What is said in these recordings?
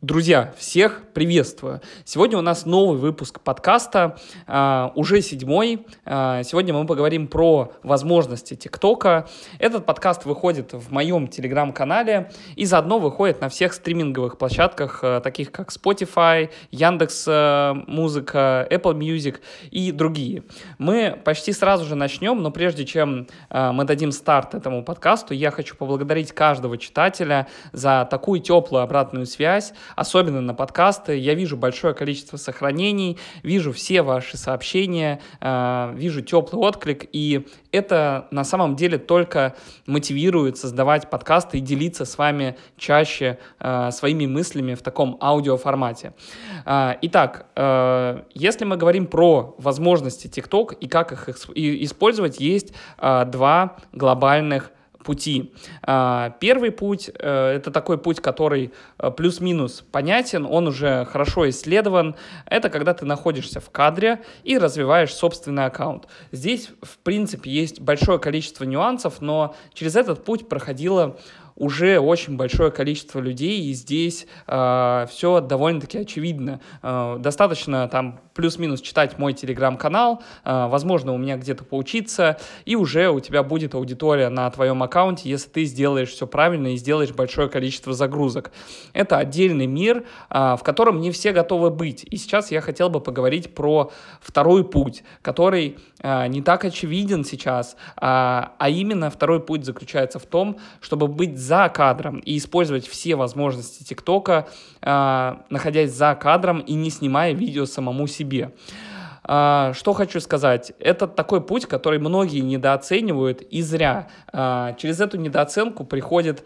Друзья, всех приветствую! Сегодня у нас новый выпуск подкаста, э, уже седьмой. Э, сегодня мы поговорим про возможности ТикТока. Этот подкаст выходит в моем телеграм-канале и заодно выходит на всех стриминговых площадках, э, таких как Spotify, Яндекс Музыка, Apple Music и другие. Мы почти сразу же начнем, но прежде чем мы дадим старт этому подкасту, я хочу поблагодарить каждого читателя за такую теплую обратную связь, особенно на подкасты. Я вижу большое количество сохранений, вижу все ваши сообщения, э, вижу теплый отклик, и это на самом деле только мотивирует создавать подкасты и делиться с вами чаще э, своими мыслями в таком аудиоформате. Э, итак, если мы говорим про возможности TikTok и как их использовать, есть два глобальных пути. А, первый путь э, — это такой путь, который э, плюс-минус понятен, он уже хорошо исследован. Это когда ты находишься в кадре и развиваешь собственный аккаунт. Здесь, в принципе, есть большое количество нюансов, но через этот путь проходило уже очень большое количество людей, и здесь э, все довольно-таки очевидно. Э, достаточно там плюс-минус читать мой телеграм-канал, э, возможно, у меня где-то поучиться, и уже у тебя будет аудитория на твоем аккаунте, если ты сделаешь все правильно и сделаешь большое количество загрузок. Это отдельный мир, э, в котором не все готовы быть. И сейчас я хотел бы поговорить про второй путь, который э, не так очевиден сейчас, э, а именно второй путь заключается в том, чтобы быть за кадром и использовать все возможности ТикТока, э, находясь за кадром и не снимая видео самому себе. Uh, что хочу сказать, это такой путь, который многие недооценивают и зря. Uh, через эту недооценку приходят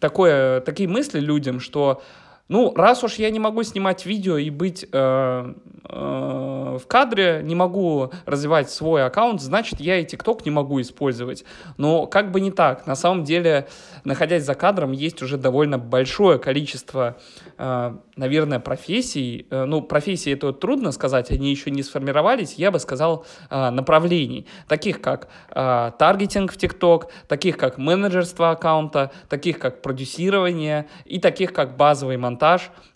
такое, такие мысли людям, что ну, раз уж я не могу снимать видео и быть э, э, в кадре, не могу развивать свой аккаунт, значит, я и ТикТок не могу использовать. Но как бы не так. На самом деле, находясь за кадром, есть уже довольно большое количество, э, наверное, профессий. Э, ну, профессии это трудно сказать, они еще не сформировались. Я бы сказал э, направлений, таких как э, таргетинг в ТикТок, таких как менеджерство аккаунта, таких как продюсирование и таких как базовый монтаж,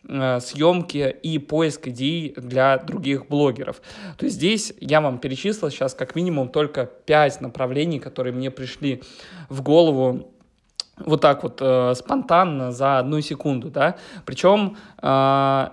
э, съемки и поиск идей для других блогеров. То есть здесь я вам перечислил сейчас как минимум только 5 направлений, которые мне пришли в голову вот так вот э, спонтанно за одну секунду, да. Причем э,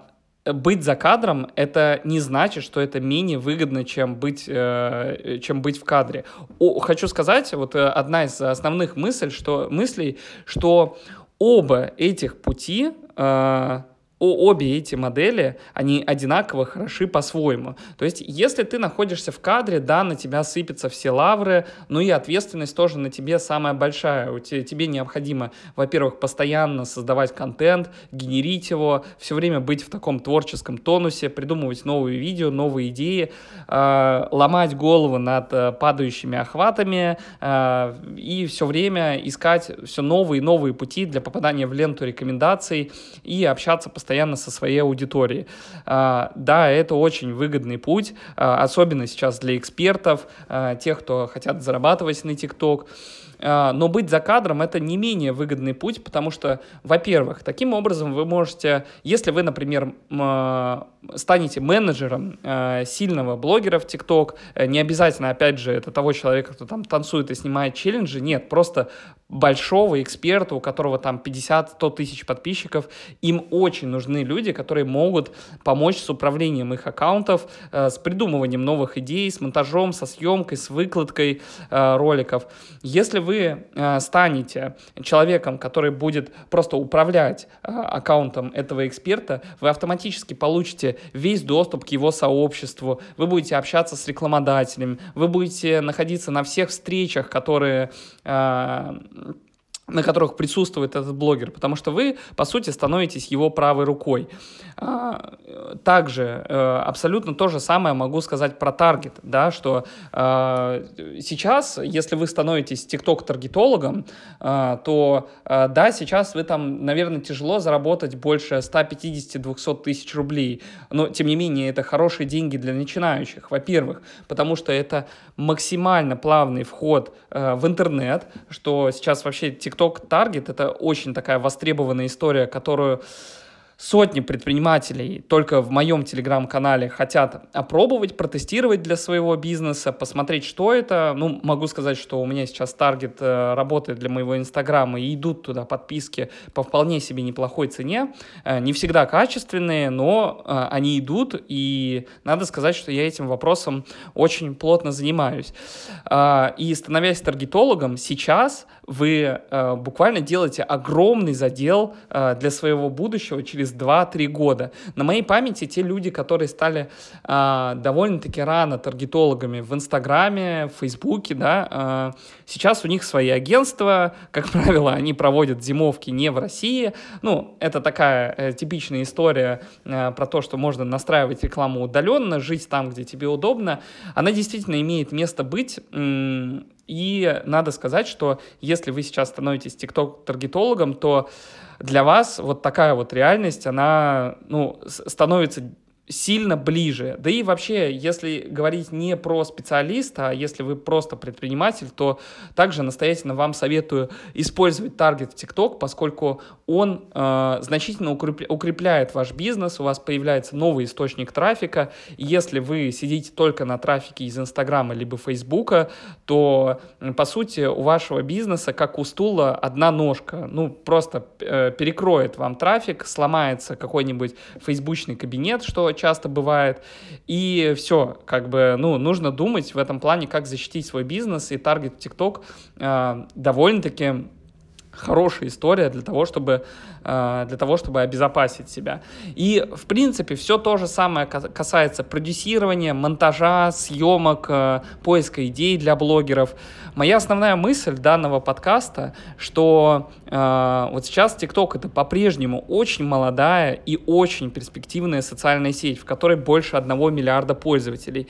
быть за кадром это не значит, что это менее выгодно, чем быть, э, чем быть в кадре. О, хочу сказать, вот э, одна из основных мыслей, что, мыслей, что оба этих пути э, обе эти модели, они одинаково хороши по-своему. То есть, если ты находишься в кадре, да, на тебя сыпятся все лавры, но и ответственность тоже на тебе самая большая. У тебе необходимо, во-первых, постоянно создавать контент, генерить его, все время быть в таком творческом тонусе, придумывать новые видео, новые идеи, э, ломать голову над э, падающими охватами э, и все время искать все новые и новые пути для попадания в ленту рекомендаций и общаться постоянно постоянно со своей аудиторией. А, да, это очень выгодный путь, а, особенно сейчас для экспертов, а, тех, кто хотят зарабатывать на. А, но быть за кадром это не менее выгодный путь, потому что, во-первых, таким образом вы можете, если вы, например, станете менеджером сильного блогера в ТикТок, э, не обязательно, опять же, это того человека, кто там танцует и снимает челленджи, нет, просто большого эксперта, у которого там 50-100 тысяч подписчиков, им очень нужны люди, которые могут помочь с управлением их аккаунтов, э, с придумыванием новых идей, с монтажом, со съемкой, с выкладкой э, роликов. Если вы э, станете человеком, который будет просто управлять э, аккаунтом этого эксперта, вы автоматически получите весь доступ к его сообществу, вы будете общаться с рекламодателем, вы будете находиться на всех встречах, которые э, на которых присутствует этот блогер, потому что вы, по сути, становитесь его правой рукой. А, также э, абсолютно то же самое могу сказать про таргет, да, что а, сейчас, если вы становитесь тикток-таргетологом, а, то да, сейчас вы там, наверное, тяжело заработать больше 150-200 тысяч рублей, но, тем не менее, это хорошие деньги для начинающих, во-первых, потому что это максимально плавный вход э, в интернет, что сейчас вообще TikTok Target — это очень такая востребованная история, которую Сотни предпринимателей только в моем телеграм-канале хотят опробовать, протестировать для своего бизнеса, посмотреть, что это. Ну, могу сказать, что у меня сейчас таргет э, работает для моего инстаграма, и идут туда подписки по вполне себе неплохой цене. Э, не всегда качественные, но э, они идут, и надо сказать, что я этим вопросом очень плотно занимаюсь. И становясь таргетологом, сейчас вы буквально делаете огромный задел для своего будущего через 2-3 года. На моей памяти те люди, которые стали э, довольно-таки рано таргетологами в Инстаграме, в Фейсбуке, да, э, сейчас у них свои агентства, как правило, они проводят зимовки не в России. Ну, это такая э, типичная история э, про то, что можно настраивать рекламу удаленно, жить там, где тебе удобно. Она действительно имеет место быть. И надо сказать, что если вы сейчас становитесь тикток-таргетологом, то для вас вот такая вот реальность, она ну, становится сильно ближе. Да и вообще, если говорить не про специалиста, а если вы просто предприниматель, то также настоятельно вам советую использовать таргет в TikTok, поскольку он э, значительно укрепляет ваш бизнес, у вас появляется новый источник трафика. Если вы сидите только на трафике из Инстаграма либо Фейсбука, то, по сути, у вашего бизнеса, как у стула, одна ножка. Ну, просто э, перекроет вам трафик, сломается какой-нибудь фейсбучный кабинет, что часто бывает. И все, как бы, ну, нужно думать в этом плане, как защитить свой бизнес, и таргет TikTok э, довольно-таки хорошая история для того, чтобы, э, для того, чтобы обезопасить себя. И, в принципе, все то же самое касается продюсирования, монтажа, съемок, э, поиска идей для блогеров. Моя основная мысль данного подкаста, что э, вот сейчас TikTok это по-прежнему очень молодая и очень перспективная социальная сеть, в которой больше одного миллиарда пользователей.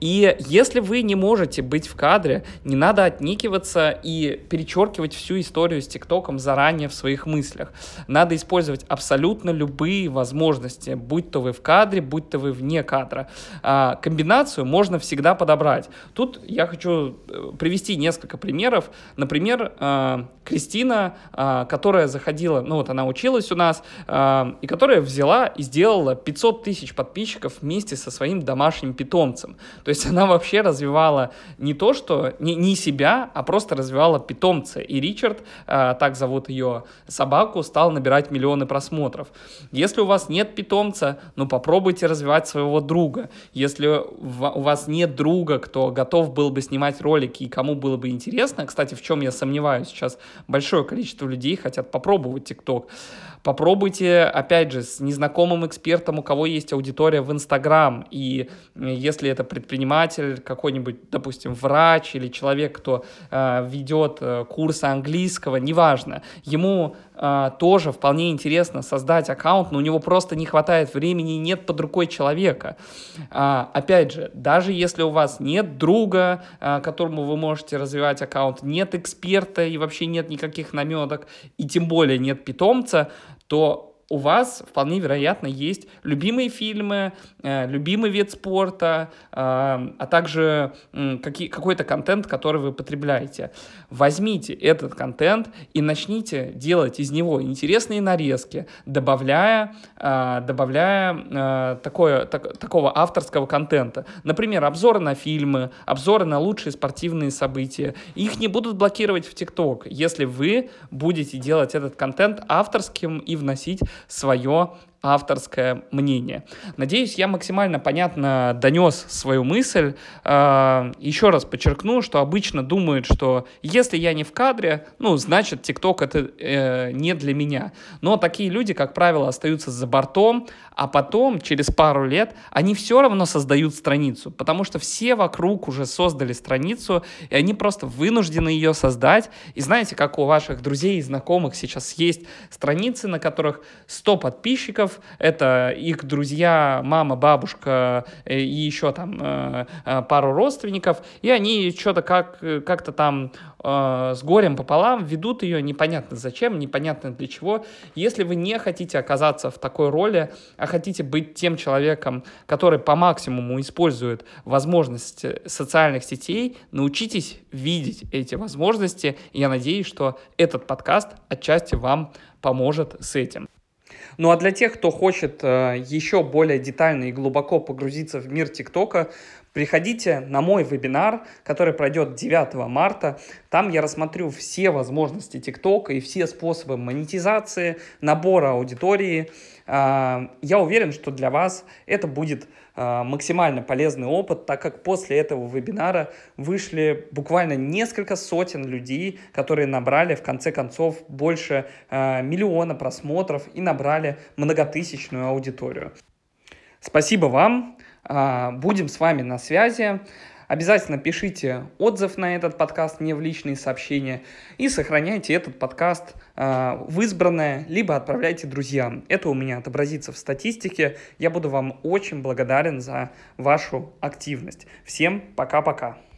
И если вы не можете быть в кадре, не надо отникиваться и перечеркивать всю историю с ТикТоком заранее в своих мыслях. Надо использовать абсолютно любые возможности, будь то вы в кадре, будь то вы вне кадра. А, комбинацию можно всегда подобрать. Тут я хочу э, привести несколько примеров. Например, а, Кристина, а, которая заходила, ну вот она училась у нас, и которая взяла и сделала 500 тысяч подписчиков вместе со своим домашним питомцем. То есть она вообще развивала не то, что не, не себя, а просто развивала питомца. И Ричард, э, так зовут ее собаку, стал набирать миллионы просмотров. Если у вас нет питомца, ну попробуйте развивать своего друга. Если у вас нет друга, кто готов был бы снимать ролики и кому было бы интересно, кстати, в чем я сомневаюсь, сейчас большое количество людей хотят попробовать ТикТок, Попробуйте, опять же, с незнакомым экспертом, у кого есть аудитория в Инстаграм. И если это предприниматель, какой-нибудь, допустим, врач или человек, кто э, ведет э, курсы английского, неважно, ему э, тоже вполне интересно создать аккаунт, но у него просто не хватает времени нет под рукой человека. А, опять же, даже если у вас нет друга, э, которому вы можете развивать аккаунт, нет эксперта и вообще нет никаких наметок, и тем более нет питомца, то у вас вполне вероятно есть любимые фильмы, э, любимый вид спорта, э, а также какой-то контент, который вы потребляете. Возьмите этот контент и начните делать из него интересные нарезки, добавляя, э, добавляя такое, так, такого авторского контента. Например, обзоры на фильмы, обзоры на лучшие спортивные события. Их не будут блокировать в ТикТок, если вы будете делать этот контент авторским и вносить свое авторское мнение. Надеюсь, я максимально понятно донес свою мысль. А, еще раз подчеркну, что обычно думают, что если я не в кадре, ну, значит, ТикТок это э, не для меня. Но такие люди, как правило, остаются за бортом, а потом, через пару лет, они все равно создают страницу, потому что все вокруг уже создали страницу, и они просто вынуждены ее создать. И знаете, как у ваших друзей и знакомых сейчас есть страницы, на которых 100 подписчиков, родственников, это их друзья, мама, бабушка э, и еще там э, э, пару родственников, и они что-то как, как-то там с горем пополам ведут ее непонятно зачем, непонятно для чего. Если вы не хотите оказаться в такой роли, а хотите быть тем человеком, который по максимуму использует возможности социальных сетей, научитесь видеть эти возможности. И я надеюсь, что этот подкаст отчасти вам поможет с этим. Ну а для тех, кто хочет э, еще более детально и глубоко погрузиться в мир ТикТока, Приходите на мой вебинар, который пройдет 9 марта. Там я рассмотрю все возможности ТикТока и все способы монетизации, набора аудитории. А, я уверен, что для вас это будет а, максимально полезный опыт, так как после этого вебинара вышли буквально несколько сотен людей, которые набрали в конце концов больше а, миллиона просмотров и набрали многотысячную аудиторию. Спасибо вам. А, будем с вами на связи. Обязательно пишите отзыв на этот подкаст мне в личные сообщения и сохраняйте этот подкаст э, в избранное, либо отправляйте друзьям. Это у меня отобразится в статистике. Я буду вам очень благодарен за вашу активность. Всем пока-пока.